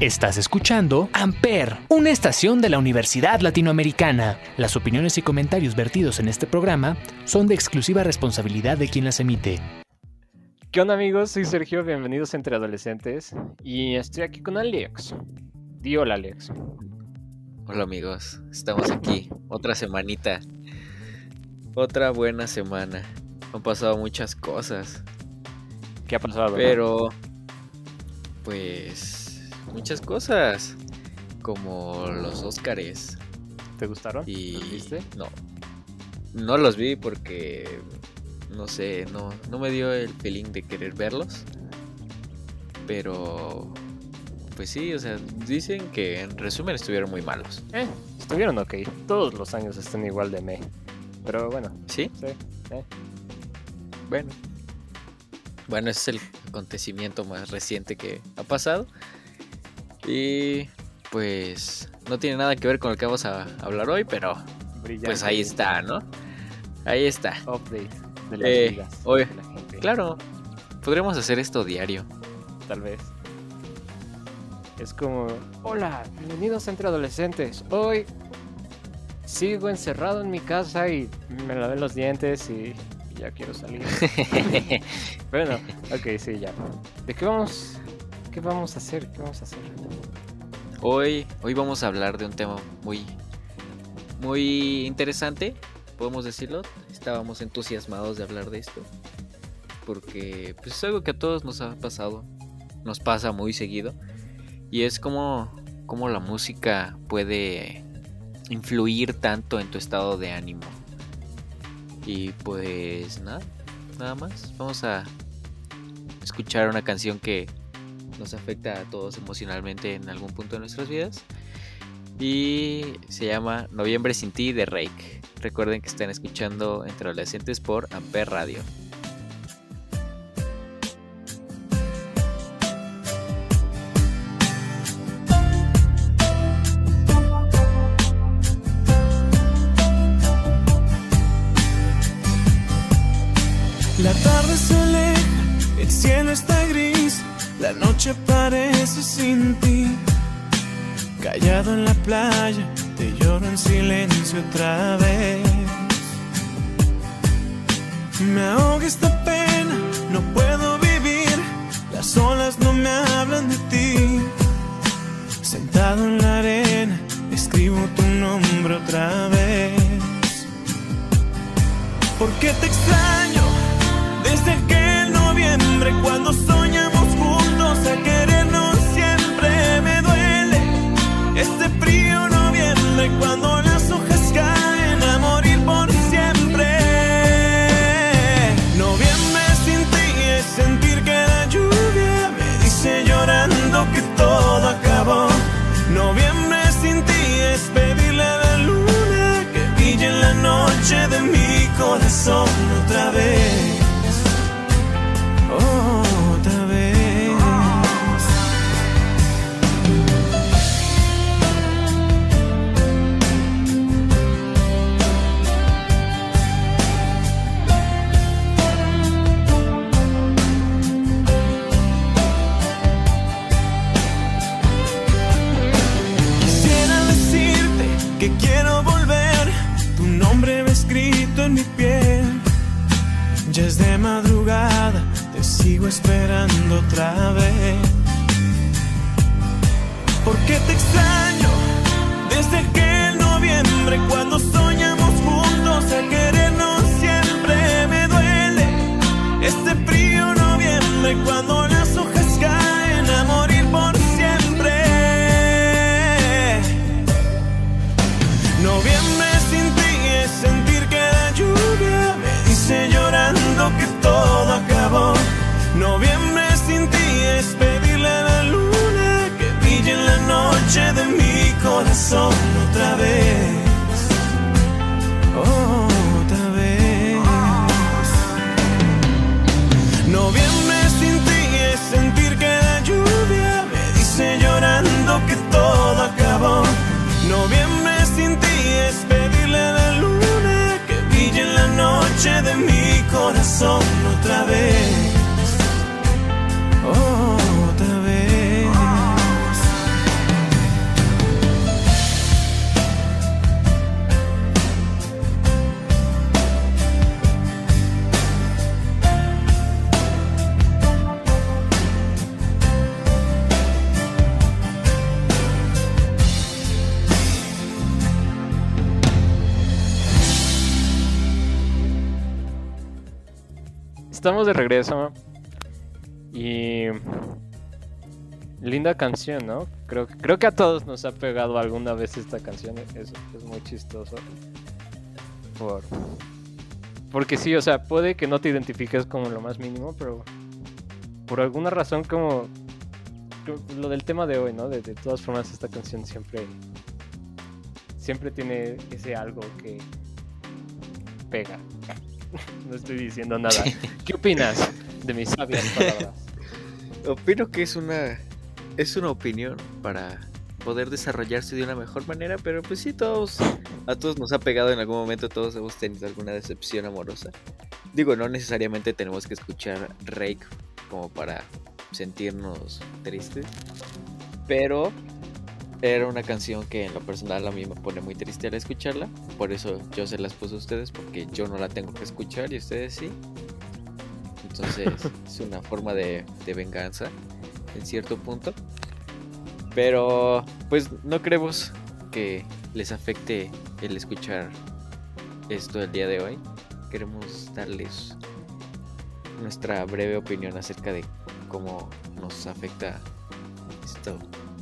Estás escuchando Amper, una estación de la Universidad Latinoamericana. Las opiniones y comentarios vertidos en este programa son de exclusiva responsabilidad de quien las emite. ¿Qué onda amigos? Soy Sergio, bienvenidos a Entre Adolescentes y estoy aquí con Alex. Di hola Alex. Hola amigos, estamos aquí, otra semanita, otra buena semana. Han pasado muchas cosas. ¿Qué ha pasado? Pero, pues, muchas cosas, como los Óscares. ¿Te gustaron? Y ¿Los viste? no, no los vi porque no sé, no, no me dio el feeling de querer verlos. Pero, pues sí, o sea, dicen que en resumen estuvieron muy malos. Eh, estuvieron ok. Todos los años están igual de me. Pero bueno, ¿Sí? sí. eh. Bueno. Bueno, ese es el acontecimiento más reciente que ha pasado. Y pues no tiene nada que ver con lo que vamos a hablar hoy, pero Brillante pues ahí está, ¿no? Ahí está. Update de las Eh, vidas oye, de la gente. Claro, podríamos hacer esto diario. Tal vez. Es como, hola, bienvenidos Entre Adolescentes. Hoy sigo encerrado en mi casa y me lavé los dientes y ya quiero salir. bueno, ok, sí, ya. ¿De qué vamos? ¿Qué vamos a hacer? ¿Qué vamos a hacer? Hoy, hoy vamos a hablar de un tema muy, muy interesante, podemos decirlo. Estábamos entusiasmados de hablar de esto. Porque pues, es algo que a todos nos ha pasado. Nos pasa muy seguido. Y es como, como la música puede influir tanto en tu estado de ánimo. Y pues nada, nada más. Vamos a escuchar una canción que nos afecta a todos emocionalmente en algún punto de nuestras vidas. Y se llama Noviembre sin ti de Rake. Recuerden que están escuchando Entre Adolescentes por Amper Radio. Otra vez. Me ahoga esta pena, no puedo vivir, las olas no me hablan de ti. Sentado en la arena, escribo tu nombre otra vez. ¿Por qué te extraño? Desde aquel noviembre cuando esperando otra vez. Corazón otra vez. Estamos de regreso. Y. Linda canción, ¿no? Creo, creo que a todos nos ha pegado alguna vez esta canción. Es, es muy chistoso. Por... Porque sí, o sea, puede que no te identifiques como lo más mínimo, pero por alguna razón como lo del tema de hoy, ¿no? De todas formas esta canción siempre siempre tiene ese algo que pega. No estoy diciendo nada. ¿Qué opinas de mis sabias palabras? Opino que es una es una opinión para poder desarrollarse de una mejor manera, pero pues sí todos a todos nos ha pegado en algún momento, todos hemos tenido alguna decepción amorosa. Digo, no necesariamente tenemos que escuchar Rake como para sentirnos tristes, pero era una canción que en lo personal a mí me pone muy triste al escucharla. Por eso yo se las puse a ustedes, porque yo no la tengo que escuchar y ustedes sí. Entonces es una forma de, de venganza en cierto punto. Pero pues no creemos que les afecte el escuchar esto el día de hoy. Queremos darles nuestra breve opinión acerca de cómo nos afecta esto,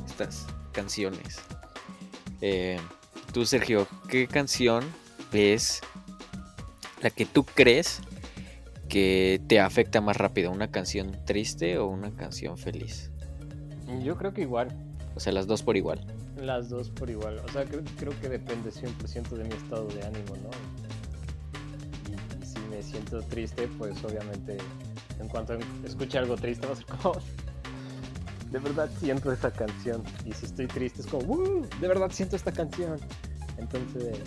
estas canciones. Eh, tú, Sergio, ¿qué canción es la que tú crees que te afecta más rápido? ¿Una canción triste o una canción feliz? Yo creo que igual. O sea, las dos por igual. Las dos por igual. O sea, creo, creo que depende 100% de mi estado de ánimo, ¿no? Y, y si me siento triste, pues obviamente en cuanto escuche algo triste va a ser como... De verdad siento esta canción. Y si estoy triste es como... "Uh, De verdad siento esta canción. Entonces,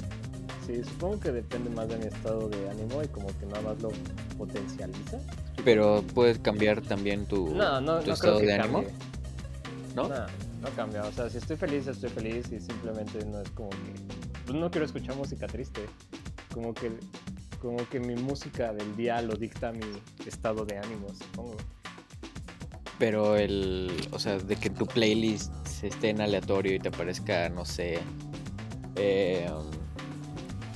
sí, supongo que depende más de mi estado de ánimo y como que nada más lo potencializa. Pero puedes cambiar también tu, No, no, tu no estado de ánimo. ¿no? No, no cambia. O sea, si estoy feliz, estoy feliz y simplemente no es como que. Pues no quiero escuchar música triste. Como que, como que mi música del día lo dicta mi estado de ánimo, supongo. Pero el, o sea, de que tu playlist esté en aleatorio y te aparezca, no sé, eh,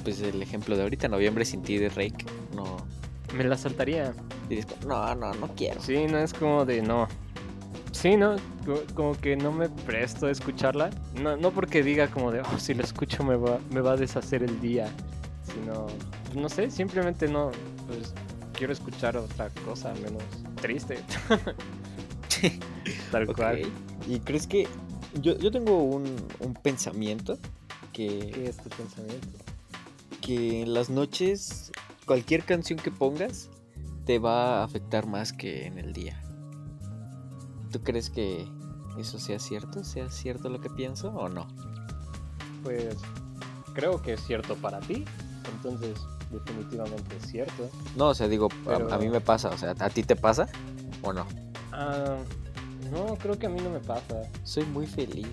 pues el ejemplo de ahorita, Noviembre sin ti de Rake, no, Me la saltaría. y dices, no, no, no quiero. Sí, no es como de no. Sí, no, Co- como que no me presto a escucharla. No, no porque diga como de, oh, si la escucho me va, me va a deshacer el día. Sino, no sé, simplemente no. Pues quiero escuchar otra cosa menos triste. Tal cual. ¿Y crees que yo, yo tengo un, un pensamiento que, ¿Qué es tu pensamiento? que en las noches cualquier canción que pongas te va a afectar más que en el día. ¿Tú crees que eso sea cierto? ¿Sea cierto lo que pienso o no? Pues creo que es cierto para ti. Entonces, definitivamente es cierto. No, o sea, digo, a- mí me pasa, o sea, ¿a ti te pasa o no? Ah, no, creo que a mí no me pasa. Soy muy feliz.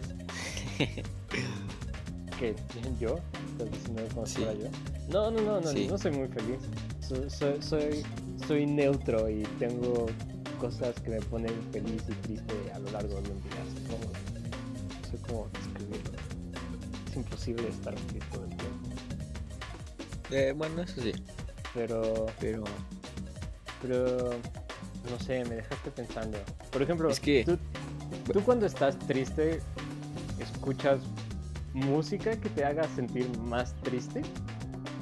¿Qué? ¿Yo? ¿Estás diciendo como Sí. yo? No, no, no, no, Sí. no soy muy feliz. Soy, soy, soy, soy neutro y tengo cosas que me ponen feliz y triste a lo largo de un día. Supongo. No sé cómo describirlo. Es imposible estar feliz todo el tiempo. Eh, bueno, eso sí, Pero, pero pero, no sé, me dejaste pensando. Por ejemplo, Es que- tú, tú cuando estás triste, escuchas música que te haga sentir más triste.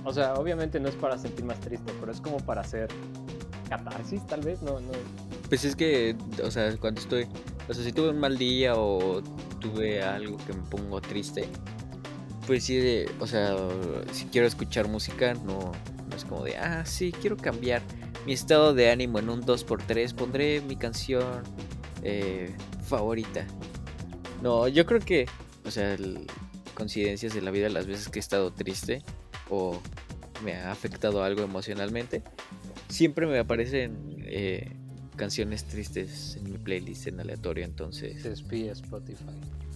O sea, obviamente no es para sentir más triste, pero es como para hacer catarsis, tal vez. No, no. pues es que, o sea, cuando estoy, o sea, si tuve un mal día o tuve algo que me pongo triste, pues sí, o sea, si quiero escuchar música, no, no es como de, ah, sí, quiero cambiar mi estado de ánimo en un 2x3, pondré mi canción eh, favorita. No, yo creo que, o sea, el- coincidencias de la vida, las veces que he estado triste o me ha afectado algo emocionalmente, siempre me aparecen eh, canciones tristes en mi playlist en aleatorio, entonces... Se espía Spotify.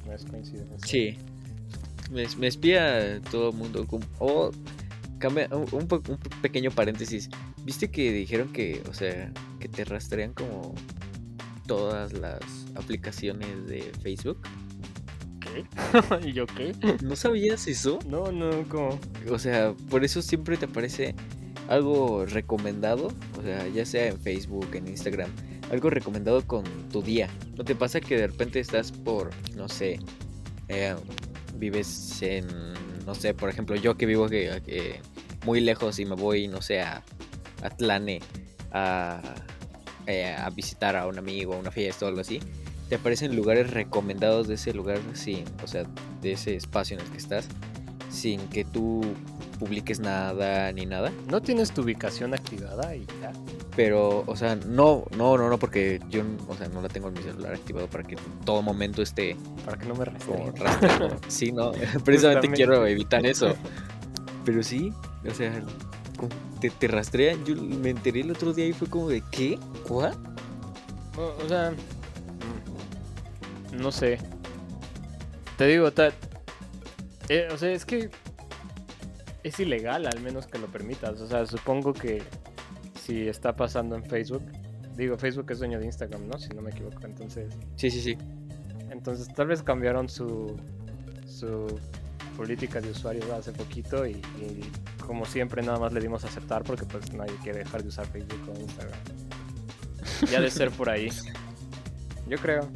No es coincidencia. Sí. Me, me espía todo el mundo. como- O cambia un, un un pequeño paréntesis. ¿Viste que dijeron que, o sea, que te rastrean como todas las aplicaciones de Facebook? ¿Y yo qué? ¿No sabías eso? No, no, como. O sea, por eso siempre te aparece algo recomendado. O sea, ya sea en Facebook, en Instagram, algo recomendado con tu día. ¿No te pasa que de repente estás por, no sé, eh, vives en, no sé, por ejemplo, yo que vivo que, muy lejos y me voy, no sé, a Atlane a, eh, a visitar a un amigo, a una fiesta o algo así, te aparecen lugares recomendados de ese lugar, sin, o sea, de ese espacio en el que estás, sin que tú publiques nada ni nada. ¿No tienes tu ubicación activada y ya? Pero, o sea, no, no, no, no, porque yo, o sea, no la tengo en mi celular activado para que en todo momento esté Para que no me rastreen. Sí, no, precisamente quiero evitar eso. Pero sí, o sea, te, te rastrean. Yo me enteré el otro día y fue como de, ¿qué? ¿What? O, o sea, no sé. Te digo, ta- eh, o sea, es que es ilegal al menos que lo permitas. O sea, supongo que si está pasando en Facebook, digo, Facebook es dueño de Instagram, ¿no? Si no me equivoco. Entonces, Sí, sí, sí. entonces tal vez cambiaron su su política de usuarios hace poquito y, y como siempre nada más le dimos a aceptar porque pues nadie quiere dejar de usar Facebook o Instagram. Ya de ser por ahí. Yo creo.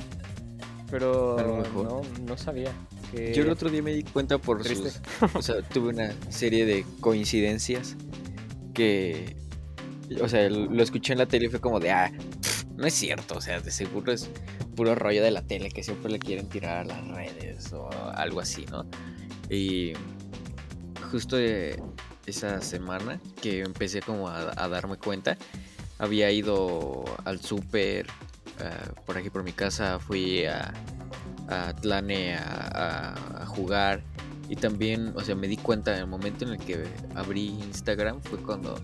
Pero no, no sabía que Yo el otro día me di cuenta por Triste. sus... O sea, tuve una serie de coincidencias que... O sea, lo escuché en la tele y fue como de, ah, no es cierto, o sea, de seguro es puro rollo de la tele que siempre le quieren tirar a las redes o algo así, ¿no? Y justo de esa semana que empecé como a, a darme cuenta, había ido al súper, ah, por aquí por mi casa, fui a, a Tlane a, a- a jugar y también, o sea, me di cuenta en el momento en el que abrí Instagram fue cuando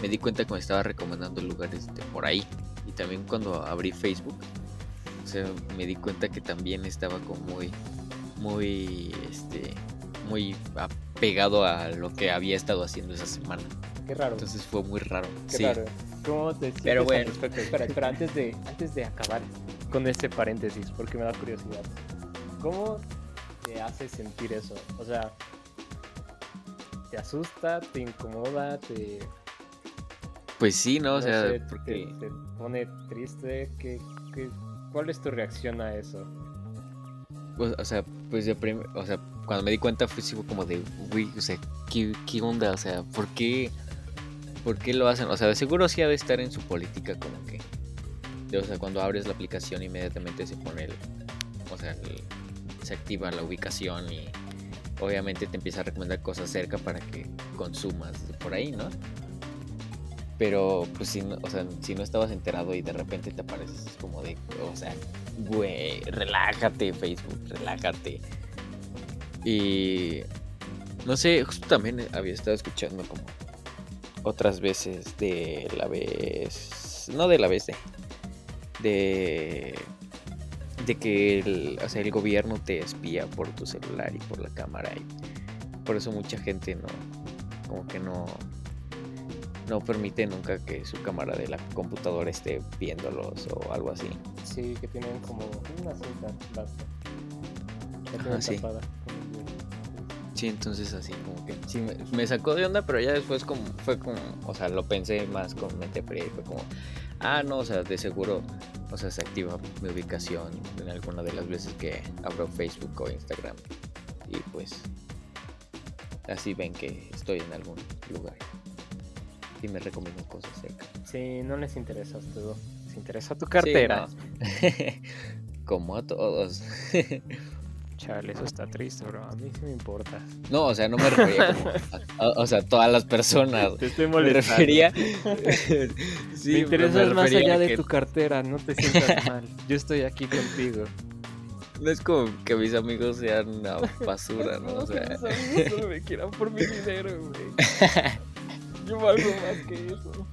me di cuenta que me estaba recomendando lugares de por ahí y también cuando abrí Facebook, o sea, me di cuenta que también estaba como muy, muy, este, muy apegado a lo que había estado haciendo esa semana. Qué raro. Entonces fue muy raro. Qué sí. raro. ¿Cómo te Pero bueno. Espera, espera, antes de, antes de acabar con este paréntesis, porque me da curiosidad. ¿Cómo te hace sentir eso? O sea, ¿te asusta? ¿Te incomoda? ¿Te, Pues sí, ¿no? O sea, sé, porque... te, te pone triste? ¿Qué, qué, cuál es tu reacción a eso? Pues, o sea, pues de prim- o sea, cuando me di cuenta fue, como de, güey, o sea, ¿qué, qué onda? O sea, ¿por qué, ¿por qué lo hacen? O sea, de seguro sí ha de estar en su política como que, o sea, cuando abres la aplicación inmediatamente se pone el, o sea, se activa la ubicación y obviamente te empieza a recomendar cosas cerca para que consumas por ahí, ¿no? Pero, pues, si no, o sea, si no estabas enterado y de repente te apareces es como de, o sea, güey, relájate, Facebook, relájate. Y no sé, justo también había estado escuchando como otras veces de la vez, no de la vez de, de, de que el, o sea, el gobierno te espía por tu celular y por la cámara y por eso mucha gente no, como que no, no permite nunca que su cámara de la computadora esté viéndolos o algo así. Sí, que tienen como una cinta, basta. Tienen sí. tapada. Sí, entonces así como que sí me, me sacó de onda, pero ya después como fue como, o sea, lo pensé más con mente fría y fue como, ah, no, o sea, de seguro, o sea, se activa mi ubicación en alguna de las veces que abro Facebook o Instagram y pues así ven que estoy en algún lugar y me recomiendan cosas cerca. Sí, no les interesas tú. Les interesa tu cartera. Sí, no. como a todos. Chale, eso está triste, bro. A mí sí me importa. No, o sea, no me refería como a- a- o sea, todas las personas. Te estoy Me molestando. refería. Sí, me interesas me más allá de que tu cartera, no te sientas mal. Yo estoy aquí contigo. No es como que mis amigos sean una basura, ¿no? O sea, solo me quieran por mi dinero, güey. Yo valgo más que eso.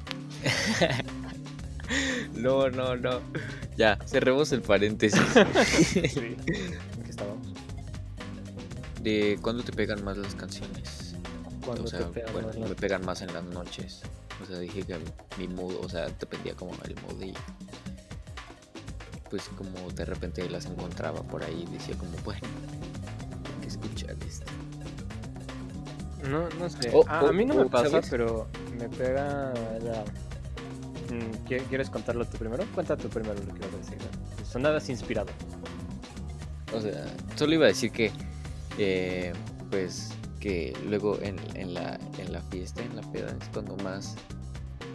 no, no, no. Ya, cerremos el paréntesis. Sí. De cuándo te pegan más las canciones. Cuando o sea, te pegan bueno, más me pegan más en las noches. O sea, dije que mi mood, o sea, dependía como el mood y pues como de repente las encontraba por ahí y decía como, bueno, hay que escuchar esto. No, no sé. Oh, a, oh, a mí no me pasa, ¿sabes? pero me pega la... Mm, ¿qui- ¿Quieres contarlo tú primero? Cuenta tú primero lo que a decir. ¿no? Sonadas inspirado. O sea, solo iba a decir que, eh, pues, que luego en, en la, en la fiesta, en la peda, es cuando más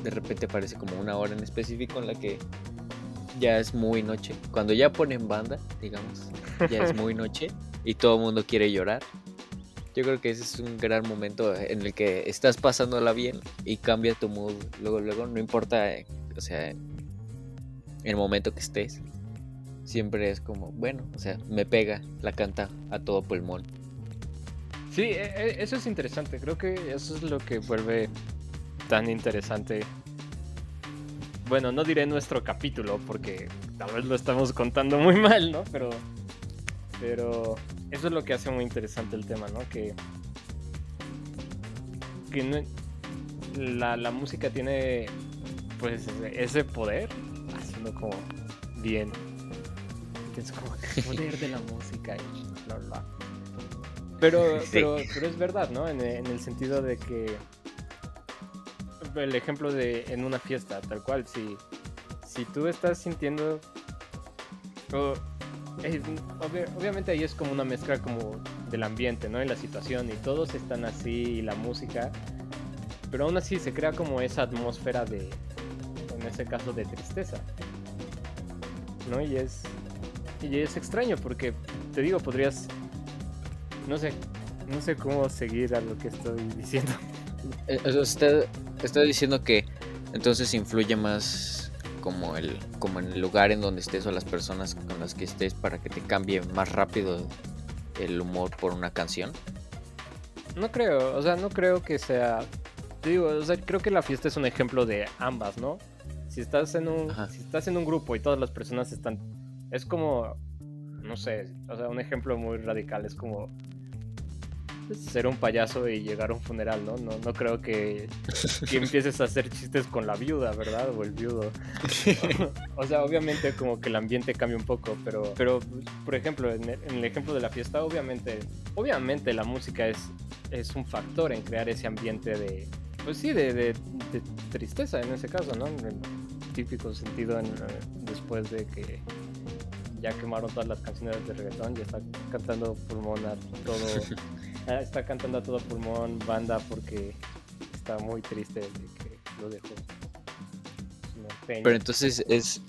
de repente aparece como una hora en específico en la que ya es muy noche. Cuando ya ponen banda, digamos, ya es muy noche y todo el mundo quiere llorar. Yo creo que ese es un gran momento en el que estás pasándola bien y cambia tu mood. Luego, luego, no importa, o sea, el momento que estés siempre es como, bueno, o sea, me pega, la canta a todo pulmón. Sí, e- e- eso es interesante. Creo que eso es lo que vuelve tan interesante. Bueno, no diré nuestro capítulo porque tal vez lo estamos contando muy mal, ¿no? Pero, pero eso es lo que hace muy interesante el tema, ¿no? Que, que no- la, la música tiene, pues, ese poder, haciendo como bien. Tienes como el poder de la música y bla, bla. Pero, Sí. pero, pero es verdad, ¿no? En, en el sentido de que el ejemplo de en una fiesta, tal cual, si, si tú estás sintiendo... o- es- obvia- obviamente ahí es como una mezcla como del ambiente, ¿no? Y la situación, y todos están así, y la música, pero aún así se crea como esa atmósfera de, en ese caso, de tristeza, ¿no? Y es, y es extraño porque, te digo, podrías, no sé, no sé cómo seguir a lo que estoy diciendo. Eh, sea, está, diciendo que entonces influye más como el como en el lugar en donde estés o las personas con las que estés para que te cambie más rápido el humor por una canción. No creo, o sea, no creo que sea. Te digo, o sea, creo que la fiesta es un ejemplo de ambas, ¿no? Si estás en un, Ajá. si estás en un grupo y todas las personas están, es como, no sé, o sea, un ejemplo muy radical es como ser un payaso y llegar a un funeral, ¿no? No, no creo que, que empieces a hacer chistes con la viuda, ¿verdad? O el viudo. o sea, obviamente como que el ambiente cambia un poco, pero, pero por ejemplo, en el, ejemplo de la fiesta, obviamente, obviamente la música es, es un factor en crear ese ambiente de, pues sí, de, de- de tristeza en ese caso, ¿no? En el típico sentido en, eh, después de que ya quemaron todas las canciones de reggaetón, ya está cantando pulmón a todo, ah, está cantando a todo pulmón banda porque está muy triste de que lo dejó. Pero entonces es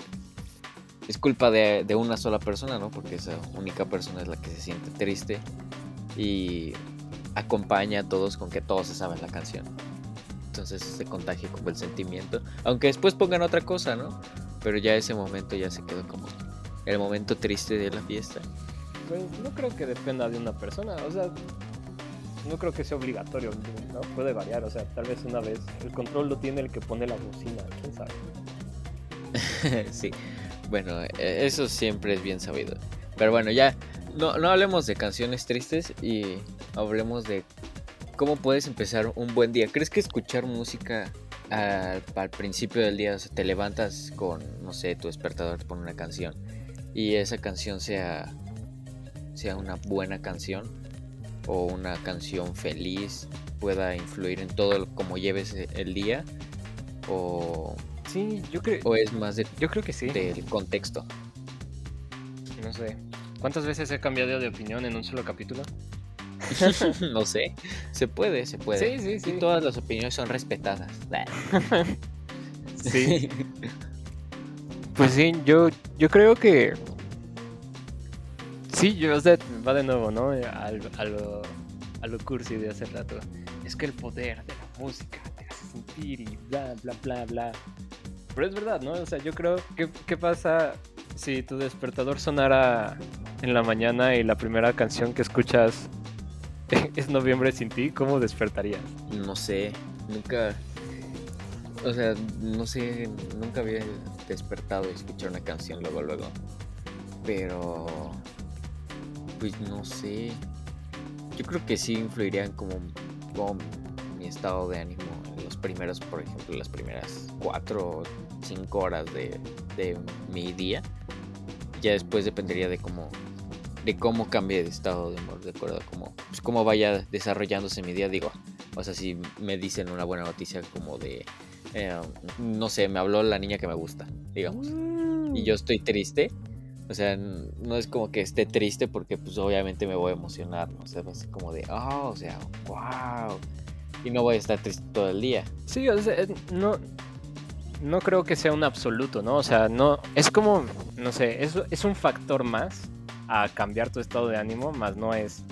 es culpa de, de una sola persona, ¿no? Porque esa única persona es la que se siente triste y acompaña a todos con que todos se saben la canción. Entonces se contagia como el sentimiento. Aunque después pongan otra cosa, ¿no? Pero ya ese momento ya se quedó como el momento triste de la fiesta. Pues no creo que dependa de una persona, o sea, no creo que sea obligatorio, ¿no? Puede variar, o sea, tal vez una vez el control lo tiene el que pone la bocina, quién sabe. sí, bueno, e- eso siempre es bien sabido. Pero bueno, ya no, no hablemos de canciones tristes y hablemos de cómo puedes empezar un buen día. ¿Crees que escuchar música al, al principio del día, o sea, te levantas con, no sé, tu despertador te pone una canción y esa canción sea, sea una buena canción o una canción feliz, pueda influir en todo cómo lleves el día? ¿O, Sí, yo creo, o es más de yo creo que sí. del contexto. No sé. ¿Cuántas veces he cambiado de opinión en un solo capítulo? no sé. Se puede, se puede. Sí, sí, sí. Y todas las opiniones son respetadas. Sí. Pues sí, yo, yo creo que. Sí, yo, o va de nuevo, ¿no? Al- a, lo, a cursi de hace rato. Es que el poder de la música te hace sentir y bla, bla, bla, bla. Pero es verdad, ¿no? O sea, yo creo. ¿Qué, qué pasa si tu despertador sonara en la mañana y la primera canción que escuchas es Noviembre sin ti? ¿Cómo despertarías? No sé. Nunca. O sea, no sé. Nunca había despertado y escuchado una canción luego, luego. Pero. Pues no sé. Yo creo que sí influirían como, como mi estado de ánimo en los primeros, por ejemplo, las primeras cuatro o cinco horas de, de mi día. Ya después dependería de cómo de cómo cambie de estado de humor, de acuerdo a cómo, pues, cómo vaya desarrollándose mi día. Digo, o sea, si me dicen una buena noticia como de, eh, no sé, me habló la niña que me gusta, digamos. Y yo estoy triste. O sea, no es como que esté triste porque pues obviamente me voy a emocionar, ¿no? O sea, ser como de, oh, o sea, wow. Y no voy a estar triste todo el día. Sí, o sea, eh, no, no creo que sea un absoluto, ¿no? O sea, no, es como, no sé, es, es un factor más a cambiar tu estado de ánimo, más no es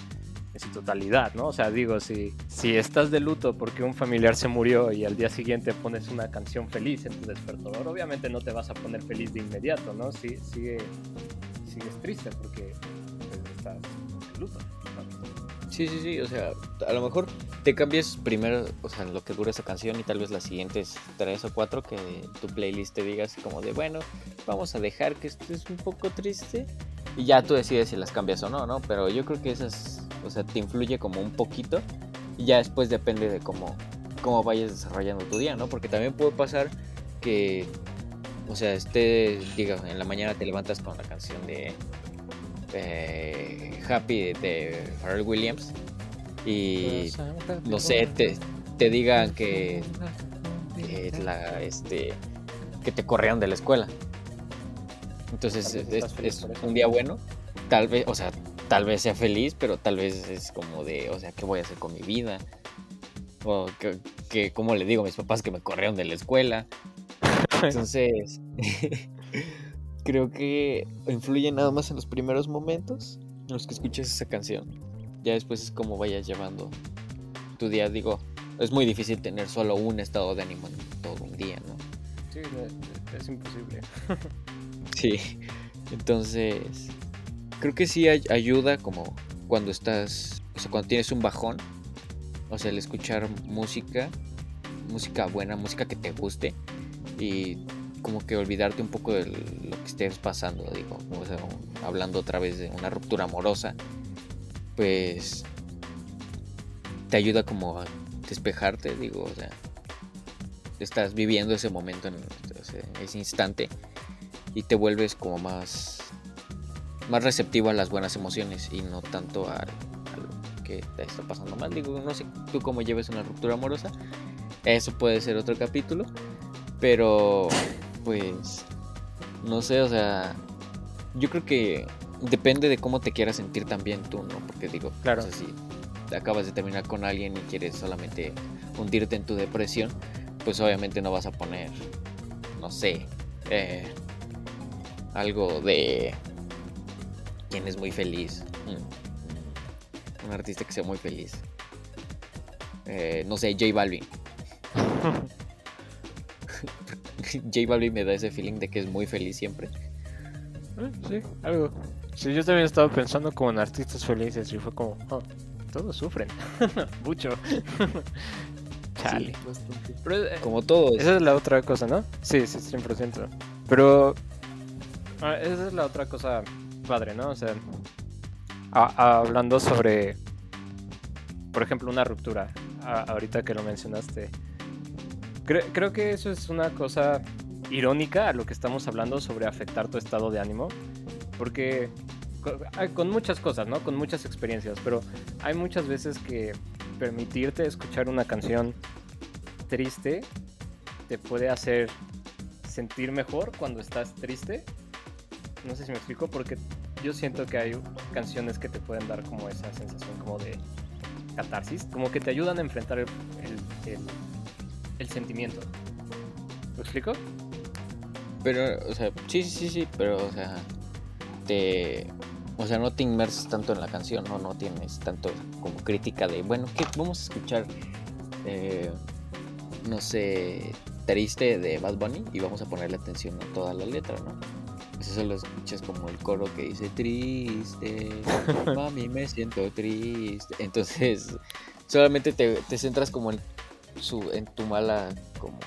totalidad, ¿no? O sea, digo, si, si estás de luto porque un familiar se murió y al día siguiente pones una canción feliz en tu despertador, obviamente no te vas a poner feliz de inmediato, ¿no? Sí, sigue, sigues triste porque pues, estás de luto. Sí, sí, sí, o sea, a lo mejor te cambias primero, o sea, lo que dura esa canción y tal vez las siguientes tres o cuatro que tu playlist te digas como de, bueno, vamos a dejar que estés un poco triste y ya tú decides si las cambias o no, ¿no? Pero yo creo que esas, o sea, te influye como un poquito y ya después depende de cómo, cómo vayas desarrollando tu día, ¿no? Porque también puede pasar que, o sea, esté, diga, en la mañana te levantas con la canción de eh, Happy de, Pharrell Williams y no sé, te, te digan que, que la, este, que te corrieron de la escuela. Entonces es, un día bueno, tal vez, o sea, tal vez sea feliz, pero tal vez es como de, o sea, ¿qué voy a hacer con mi vida? O que, que ¿cómo le digo a mis papás que me corrieron de la escuela? Entonces, creo que influye nada más en los primeros momentos en los que escuches esa canción. Ya después es como vayas llevando tu día. Digo, es muy difícil tener solo un estado de ánimo en todo un día, ¿no? Sí, es, es imposible. Sí. Entonces, creo que sí ay- ayuda como cuando estás, o sea, cuando tienes un bajón. O sea, el escuchar música, música buena, música que te guste y como que olvidarte un poco de lo que estés pasando, digo, o sea, un- hablando otra vez de una ruptura amorosa, pues te ayuda como a despejarte, digo, o sea, estás viviendo ese momento en ese instante y te vuelves como más más receptivo a las buenas emociones y no tanto al, a lo que te está pasando mal. Digo, no sé tú cómo lleves una ruptura amorosa. Eso puede ser otro capítulo. Pero, pues, no sé, o sea, yo creo que depende de cómo te quieras sentir también tú, ¿no? Porque digo, Claro. o sea, si acabas de terminar con alguien y quieres solamente hundirte en tu depresión, pues obviamente no vas a poner, no sé, eh, algo de quien es muy feliz. Mm, mm, Un artista que sea muy feliz. Eh, no sé, J Balvin. J Balvin me da ese feeling de que es muy feliz siempre. Eh, Sí, algo. Sí, yo también estaba pensando como en artistas felices y fue como, oh, todos sufren. Mucho. Chale. Pero, eh, Como todos. esa es la otra cosa, ¿no? Sí, sí, 100%. Pero ah, esa es la otra cosa padre, ¿no? O sea, a- a- hablando sobre, por ejemplo, una ruptura, a- ahorita que lo mencionaste, cre- creo que eso es una cosa irónica a lo que estamos hablando sobre afectar tu estado de ánimo, porque co- hay- con muchas cosas, ¿no? Con muchas experiencias, pero hay muchas veces que permitirte escuchar una canción triste te puede hacer sentir mejor cuando estás triste. No sé si me explico, porque yo siento que hay canciones que te pueden dar como esa sensación como de catarsis, como que te ayudan a enfrentar el, el- el- el sentimiento. ¿Me explico? Pero, o sea, sí, sí, sí, sí, pero, o sea, te. O sea, no te inmersas tanto en la canción, ¿no? No tienes tanto como crítica de, bueno, ¿qué? Vamos a escuchar, eh, no sé, triste de Bad Bunny y vamos a ponerle atención a toda la letra, ¿no? Pues eso lo escuchas como el coro que dice, triste, mami, me siento triste. Entonces, solamente te, te centras como en, su, en tu mala, como,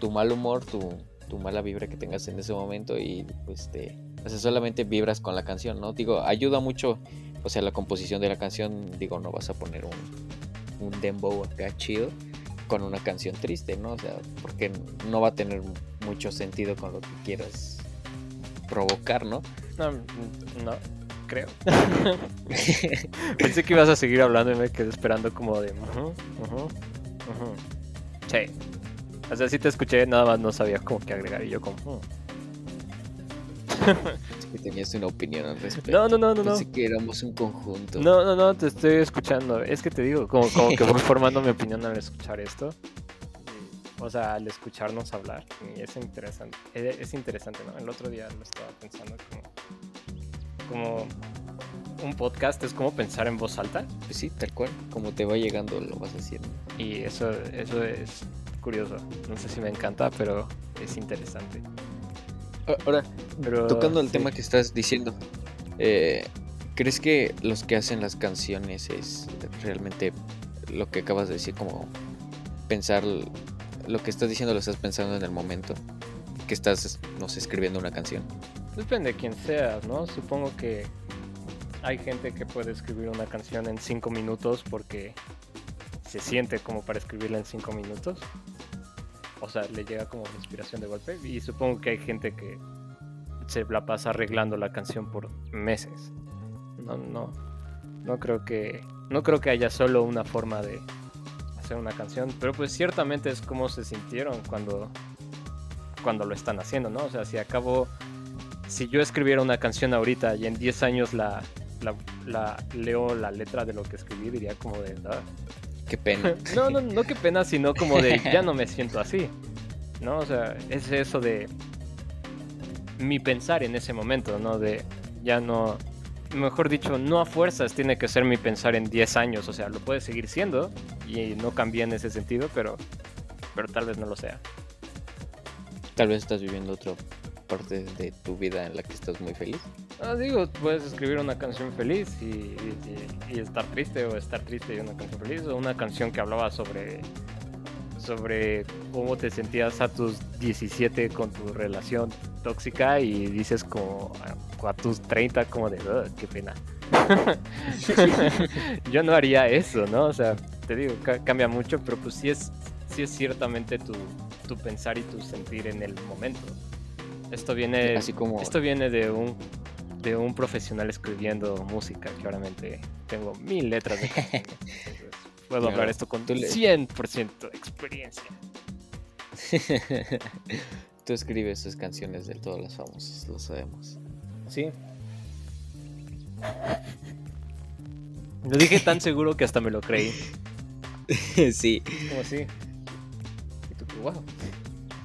tu mal humor, tu, tu mala vibra que tengas en ese momento y pues te, solamente vibras con la canción, ¿no? Digo, ayuda mucho, o sea, la composición de la canción, digo, no vas a poner un, un dembow acá chido con una canción triste, ¿no? O sea, porque no va a tener mucho sentido con lo que quieras provocar, ¿no? No, mm, no, creo. Pensé que ibas a seguir hablando y me quedé esperando como de... ujú, ujú. Sí. O sea, sí te escuché, nada más no sabía cómo que agregar. Y yo como... "Hmm". Es que tenías una opinión al respecto. No, no, no, no, no. Pensé que éramos un conjunto. No, no, no, te estoy escuchando. Es que te digo, como, como que voy formando mi opinión al escuchar esto. O sea, al escucharnos hablar. Y es interesante. Es, es interesante, ¿no? El otro día lo estaba pensando como... Como un podcast es como pensar en voz alta. Pues sí, tal cual. Como te va llegando, lo vas haciendo. Y eso, eso es curioso. No sé si me encanta, pero es interesante. A- Ahora, Pero, tocando el sí. tema que estás diciendo, eh, ¿crees que los que hacen las canciones es realmente lo que acabas de decir, como pensar lo que estás diciendo lo estás pensando en el momento que estás, no sé, escribiendo una canción? Depende de quién seas, ¿no? Supongo que hay gente que puede escribir una canción en cinco minutos porque se siente como para escribirla en cinco minutos. O sea, le llega como inspiración de golpe. Y supongo que hay gente que se la pasa arreglando la canción por meses. No, no, no creo que, no creo que haya solo una forma de hacer una canción, pero pues ciertamente es como se sintieron cuando, cuando lo están haciendo, ¿no? O sea, si acabo si yo escribiera una canción ahorita y en 10 años la leo la letra de lo que escribí, diría como de... "Ah". Qué pena. No, no, no qué pena, sino como de ya no me siento así. ¿No? O sea, es eso de mi pensar en ese momento, ¿no? De ya no... Mejor dicho, no a fuerzas tiene que ser mi pensar en 10 años. O sea, lo puede seguir siendo y no cambia en ese sentido, pero, pero tal vez no lo sea. Tal vez estás viviendo otra parte de tu vida en la que estás muy feliz. Ah, digo, puedes escribir una canción feliz y, y- y estar triste, o estar triste y una canción feliz, o una canción que hablaba sobre, sobre cómo te sentías a tus 17 con tu relación tóxica y dices como a, tus 30 como de, "Ugh, qué pena. Yo no haría eso, ¿no? O sea, te digo, ca- cambia mucho, pero pues sí es, sí es ciertamente tu, tu pensar y tu sentir en el momento. Esto viene, Así como esto viene de un, de un profesional escribiendo música. Claramente tengo mil letras de canciones. puedo Claro, hablar esto con tú le- 100% de experiencia. tú escribes tus canciones de todas las famosas, lo sabemos. Sí. Lo dije tan seguro que hasta me lo creí. sí, Como así. Y tú, wow.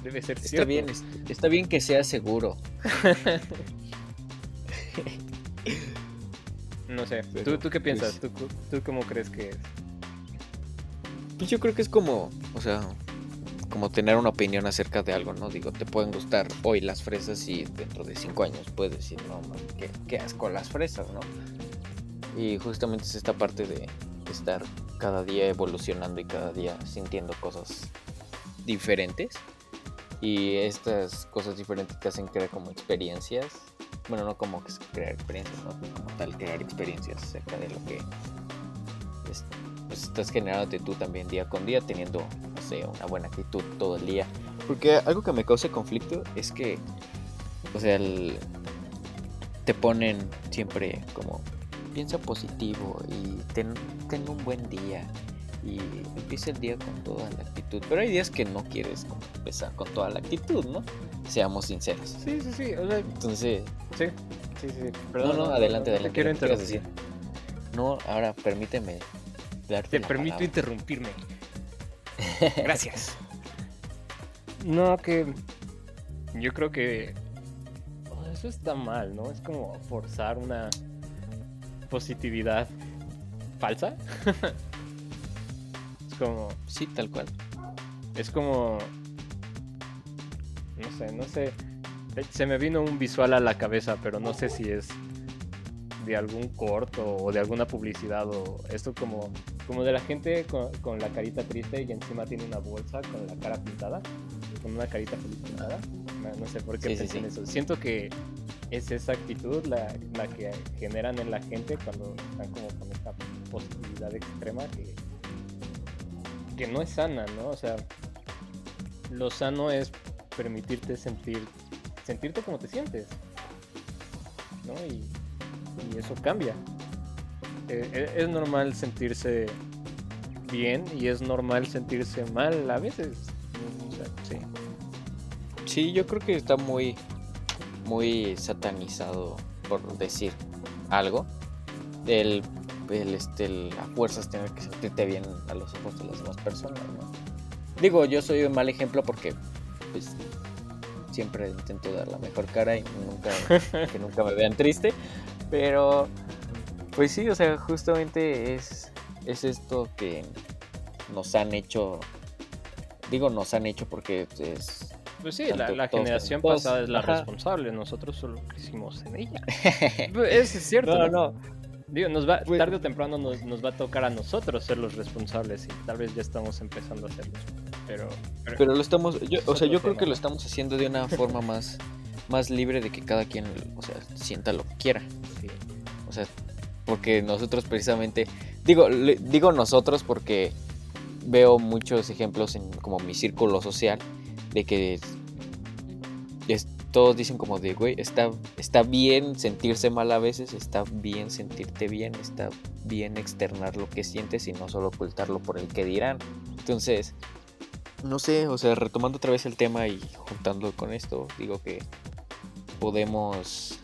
Debe ser está cierto. bien, es- está bien que sea seguro. No sé. ¿Tú, ¿Tú qué piensas? pues- ¿Tú, ¿Tú cómo crees que es? Pues yo creo que es como, o sea, como tener una opinión acerca de algo, ¿no? Digo, te pueden gustar hoy las fresas y dentro de cinco años puedes decir, no, man, qué, qué asco las fresas, ¿no? Y justamente es esta parte de estar cada día evolucionando y cada día sintiendo cosas diferentes. Y estas cosas diferentes te hacen crear como experiencias. Bueno, no como crear experiencias, ¿no? Como tal, crear experiencias acerca de lo que es- pues, estás generándote tú también día con día, teniendo, no sé, una buena actitud todo el día. Porque algo que me causa conflicto es que, o sea, te ponen siempre como, piensa positivo y ten, ten un buen día y empieza el día con toda la actitud. Pero hay días que no quieres como empezar con toda la actitud, ¿no? Seamos sinceros. Sí, sí, sí. O sea, Entonces, sí. Sí, sí. no, no, adelante, te adelante. quiero ¿qué quieres interrumpir. No, ahora permíteme darte Te la permito palabra. interrumpirme. Gracias. No, que yo creo que oh, eso está mal, ¿no? Es como forzar una positividad falsa. es como Sí, tal cual. es como no sé, no sé. Eh, Se me vino un visual a la cabeza, pero no sé si es de algún corto o de alguna publicidad o esto como como de la gente con, con la carita triste y encima tiene una bolsa con la cara pintada, con una carita feliz pintada. No, no sé por qué Sí, sí, pensé en sí. eso. Siento que es esa actitud la, la que generan en la gente cuando están como con esta positividad extrema que, que no es sana, ¿no? O sea, lo sano es permitirte sentir, sentirte como te sientes, ¿no? Y, eso cambia. Eh, eh, es normal sentirse bien y es normal sentirse mal a veces. sí. Sí, yo creo que está muy, muy satanizado por decir algo. El, el, este, el- a fuerzas tener que sentirte bien a los ojos de las demás personas, ¿no? Digo, yo soy un mal ejemplo porque pues, siempre intento dar la mejor cara y nunca, que nunca me vean triste. Pero, pues sí, o sea, justamente es, es esto que nos han hecho. Digo, nos han hecho porque es Pues sí, la, generación pasada es la ajá. responsable, nosotros solo crecimos en ella. Eso es cierto. No, ¿no? no. Digo, nos va, Pues- tarde o temprano nos, nos va a tocar a nosotros ser los responsables y tal vez ya estamos empezando a hacerlo. Pero, pero, Pero lo estamos, yo, o sea, yo creo tema. que lo estamos haciendo de una forma más, más libre de que cada quien, o sea, sienta lo que quiera. sí. O sea, porque nosotros precisamente, digo, le- digo nosotros porque veo muchos ejemplos en como mi círculo social de que es- todos dicen como de, güey, está, está bien sentirse mal a veces, está bien sentirte bien, está bien externar lo que sientes y no solo ocultarlo por el que dirán. Entonces, no sé, o sea, retomando otra vez el tema y juntando con esto, digo que podemos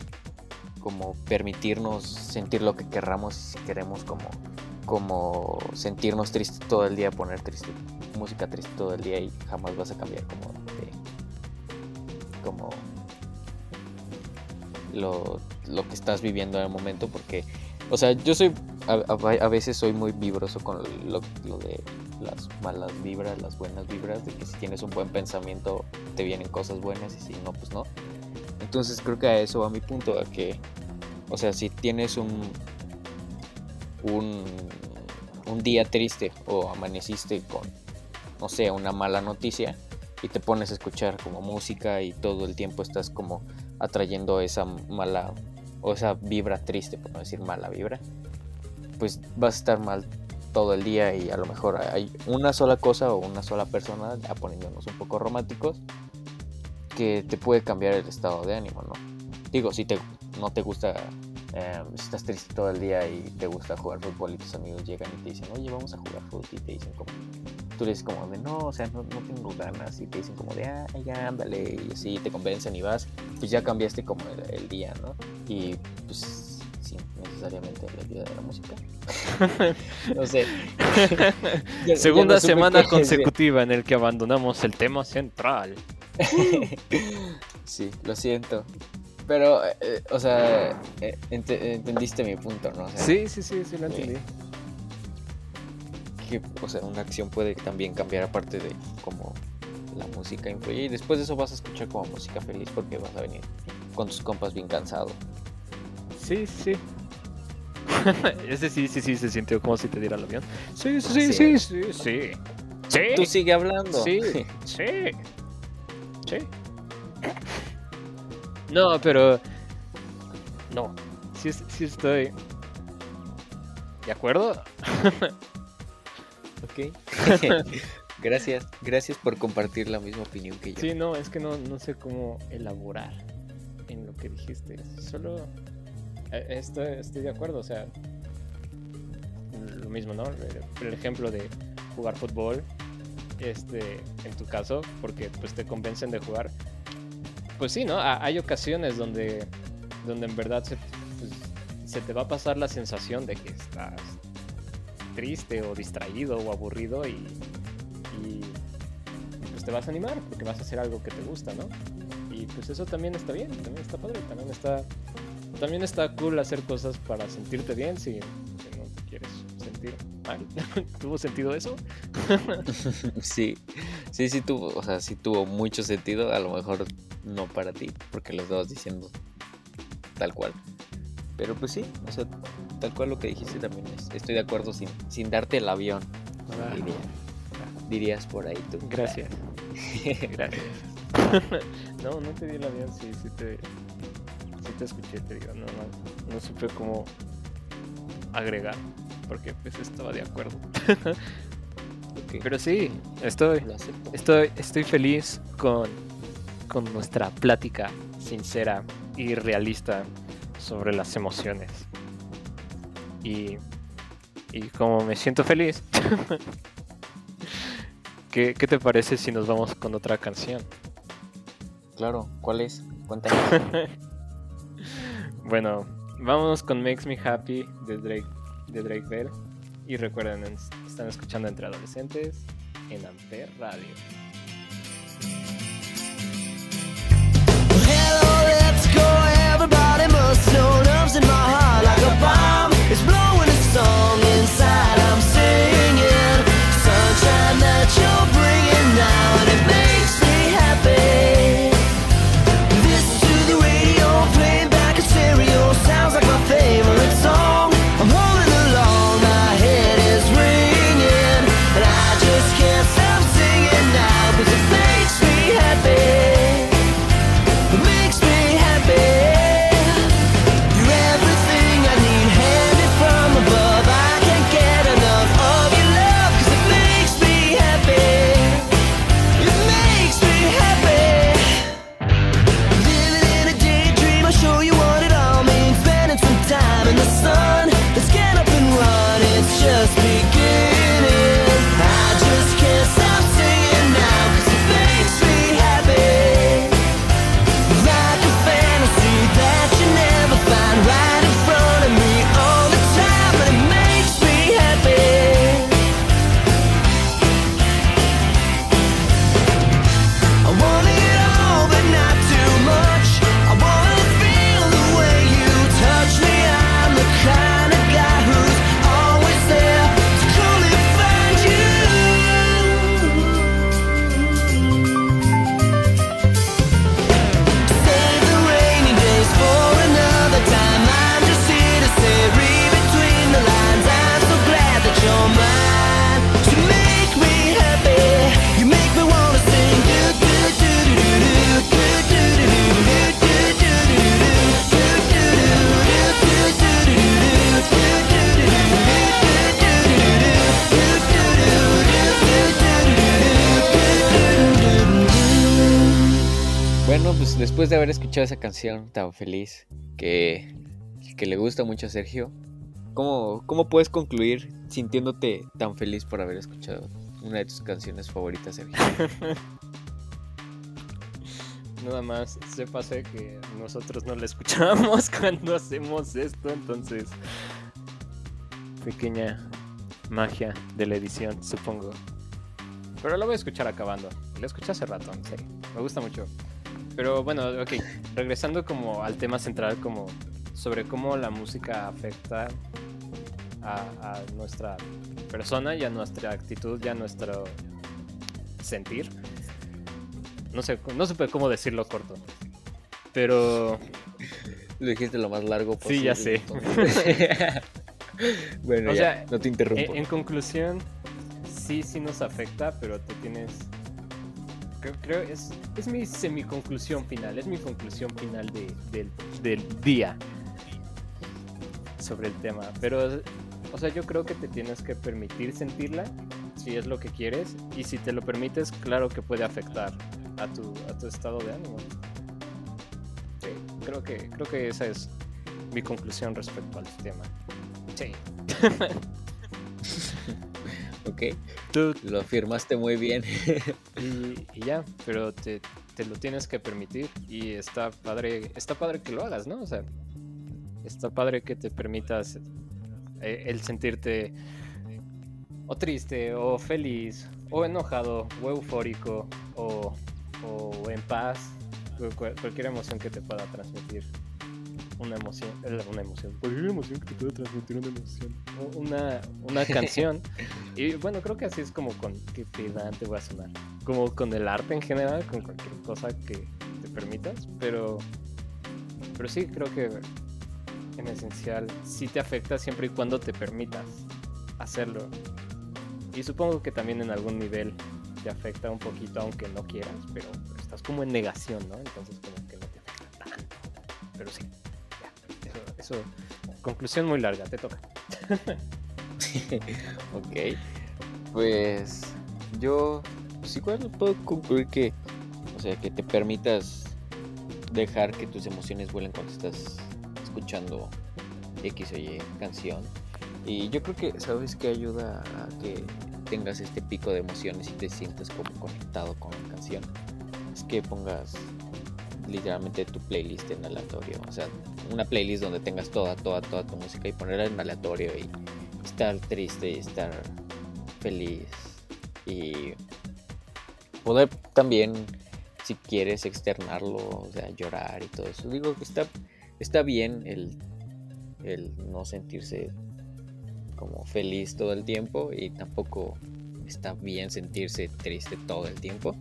como permitirnos sentir lo que querramos si queremos como como sentirnos tristes todo el día, poner triste música triste todo el día y jamás vas a cambiar como de como lo, lo que estás viviendo en el momento porque o sea yo soy a, veces soy muy vibroso con lo, lo de las malas vibras las buenas vibras de que si tienes un buen pensamiento te vienen cosas buenas y si no pues no. Entonces creo que a eso va mi punto a que o sea si tienes un un, un día triste o amaneciste con, no sé, una mala noticia y te pones a escuchar como música y todo el tiempo estás como atrayendo esa mala o esa vibra triste, por no decir mala vibra, pues vas a estar mal todo el día y a lo mejor hay una sola cosa o una sola persona, ya poniéndonos un poco románticos, que te puede cambiar el estado de ánimo, ¿no? Digo, si te, no te gusta eh, estás triste todo el día y te gusta jugar fútbol y tus amigos llegan y te dicen, oye, vamos a jugar fútbol y te dicen como, tú le dices como de, no, o sea, no, no tengo ganas y te dicen como de, ah, ya, ándale, y así te convencen y vas, pues ya cambiaste como el, el día, ¿no? Y pues, sí, necesariamente la ayuda de la música. no sé. Ya- ya Segunda no supe semana consecutiva en el que abandonamos el tema central. Sí, lo siento. Pero, eh, eh, o sea, eh, ente- entendiste mi punto, ¿no? O sea, Sí, sí, sí, sí, lo entendí. Que, o sea, una acción puede también cambiar aparte de cómo la música influye. Y después de eso vas a escuchar como música feliz porque vas a venir con tus compas bien cansado. Sí, sí. Ese sí, sí, sí, se sintió como si te diera el avión. Sí, sí, Sí. sí, sí, sí. Tú sigue hablando. Sí, sí. Sí. No, pero. No. Sí, sí estoy. ¿De acuerdo? Ok. gracias, gracias por compartir la misma opinión que yo. Sí, no, es que no, no sé cómo elaborar en lo que dijiste. Solo. eh, Estoy, estoy de acuerdo, o sea. Lo mismo, ¿no? El, el ejemplo de jugar fútbol. Este, en tu caso, porque pues te convencen de jugar. Pues sí, ¿no? Ha- Hay ocasiones donde, donde en verdad se, pues, se te va a pasar la sensación de que estás triste o distraído o aburrido y, pues te vas a animar porque vas a hacer algo que te gusta, ¿no? Y pues eso también está bien, también está padre, también está, también está cool hacer cosas para sentirte bien si, si no te quieres sentir mal. ¿Tuvo sentido eso? Sí, sí, sí tuvo, o sea, sí tuvo mucho sentido, a lo mejor no para ti, porque lo estabas diciendo tal cual. Pero pues sí, o sea, tal cual lo que dijiste también es, estoy de acuerdo sin, sin darte el avión, diría. dirías por ahí tú. Gracias. Gracias. no, no te di el avión, sí, sí te, sí te escuché, te digo, no, no, no supe cómo agregar, porque pues estaba de acuerdo. Pero sí, estoy, estoy, estoy feliz con, con nuestra plática sincera y realista sobre las emociones. Y, y como me siento feliz, ¿qué, qué te parece si nos vamos con otra canción? Claro, ¿cuál es? Cuéntame. Bueno, vámonos con Makes Me Happy de Drake, de Drake Bell. Y recuerden, es- están escuchando entre adolescentes en Amper Radio. Hello, let's go. Everybody must know love's in my heart your escuchado esa canción tan feliz que, que le gusta mucho a Sergio, ¿cómo, ¿cómo puedes concluir sintiéndote tan feliz por haber escuchado una de tus canciones favoritas, Sergio? Nada más, sépase que nosotros no la escuchamos cuando hacemos esto, entonces. Pequeña magia de la edición, supongo. Pero la voy a escuchar acabando. La escuché hace rato, serio. Me gusta mucho. Pero bueno, ok. Regresando como al tema central, como sobre cómo la música afecta a, a nuestra persona y a nuestra actitud y a nuestro sentir. No sé, no sé cómo decirlo corto. Pero Lo dijiste lo más largo posible. Sí, ya sé. bueno, O ya, sea, no te interrumpo. en, en conclusión, sí, sí nos afecta, pero te tienes... Creo, creo es, es mi semi-conclusión final, es mi conclusión final de- del, del día sobre el tema. Pero, o sea, yo creo que te tienes que permitir sentirla, si es lo que quieres, y si te lo permites, claro que puede afectar a tu, a tu estado de ánimo. Sí, creo que, creo que esa es mi conclusión respecto al tema. Sí. Ok, Tú, lo afirmaste muy bien. y, y ya, pero te, te lo tienes que permitir y está padre, está padre que lo hagas, ¿no? O sea, está padre que te permitas eh, el sentirte o triste, o feliz, o enojado, o eufórico, o, o en paz, cu- cu- cualquier emoción que te pueda transmitir una emoción, una emoción, cualquier emoción que te pueda transmitir una emoción, una, una canción. y bueno, creo que así es como con, qué pedante voy a sonar, como con el arte en general, con cualquier cosa que te permitas, pero, pero sí creo que en esencial sí te afecta siempre y cuando te permitas hacerlo. Y supongo que también en algún nivel te afecta un poquito aunque no quieras, pero estás como en negación, ¿no? Entonces como que no te afecta tanto. Pero sí. Eso, conclusión muy larga, te toca. ok, pues yo pues igual puedo concluir que, o sea, que te permitas dejar que tus emociones vuelen cuando estás escuchando X o Y canción. Y yo creo que, ¿sabes qué ayuda a que tengas este pico de emociones y te sientes como conectado con la canción, es que pongas literalmente tu playlist en aleatorio. O sea, una playlist donde tengas toda, toda, toda tu música y ponerla en aleatorio y estar triste y estar feliz. Y poder también, si quieres, externarlo, o sea, llorar y todo eso. Digo que está, está bien el, el no sentirse como feliz todo el tiempo y tampoco está bien sentirse triste todo el tiempo.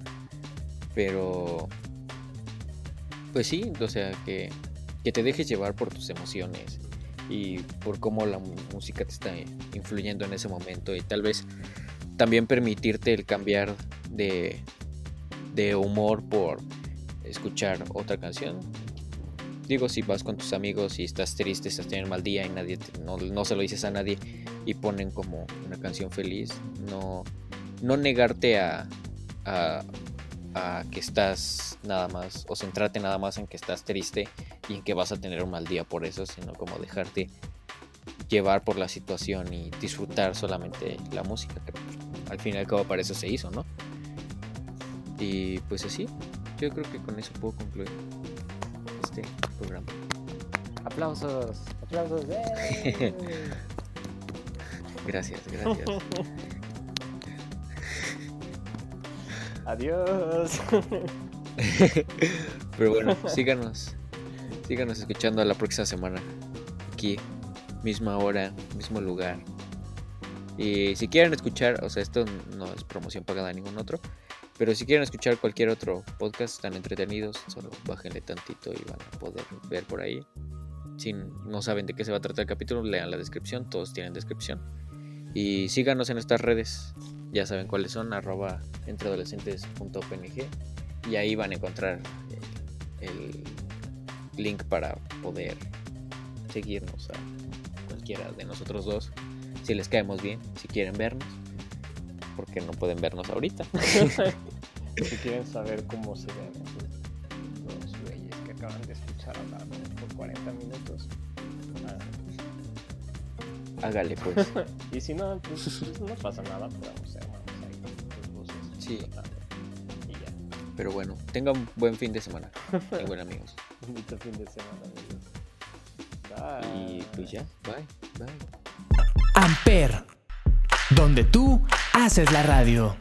Pero pues sí, o sea, que, que te dejes llevar por tus emociones y por cómo la música te está influyendo en ese momento y tal vez también permitirte el cambiar de, de humor por escuchar otra canción. Digo, si vas con tus amigos y estás triste, estás teniendo un mal día y nadie te- no, no se lo dices a nadie y ponen como una canción feliz, no, no negarte a, a, a que estás nada más o centrarte nada más en que estás triste y en que vas a tener un mal día por eso, sino como dejarte llevar por la situación y disfrutar solamente la música, que al fin y al cabo para eso se hizo, ¿no? Y pues así, yo creo que con eso puedo concluir este programa. Aplausos, aplausos. ¡eh! Gracias, gracias. Adiós. Pero bueno, síganos. Síganos escuchando la próxima semana. Aquí, misma hora, mismo lugar. Y si quieren escuchar, o sea, esto no es promoción pagada a ningún otro. Pero si quieren escuchar cualquier otro podcast, están entretenidos, solo bájenle tantito y van a poder ver por ahí. Si no saben de qué se va a tratar el capítulo, lean la descripción, todos tienen descripción. Y síganos en nuestras redes, ya saben cuáles son, arroba entreadolescentes.png y ahí van a encontrar el, el link para poder seguirnos a cualquiera de nosotros dos si les caemos bien, si quieren vernos, porque no pueden vernos ahorita. si quieren saber cómo se ven esos dos güeyes que acaban de escuchar hablar por 40 minutos. ah, Hágale pues. y si no, pues, pues no pasa nada, podemos ser hermanos ahí, dos voces. Sí. Y ya. Pero bueno, tengan buen fin de semana. Y buen amigos. Bonito fin de semana, amigos. Bye. Y pues ya, bye, bye. Amper, donde tú haces la radio.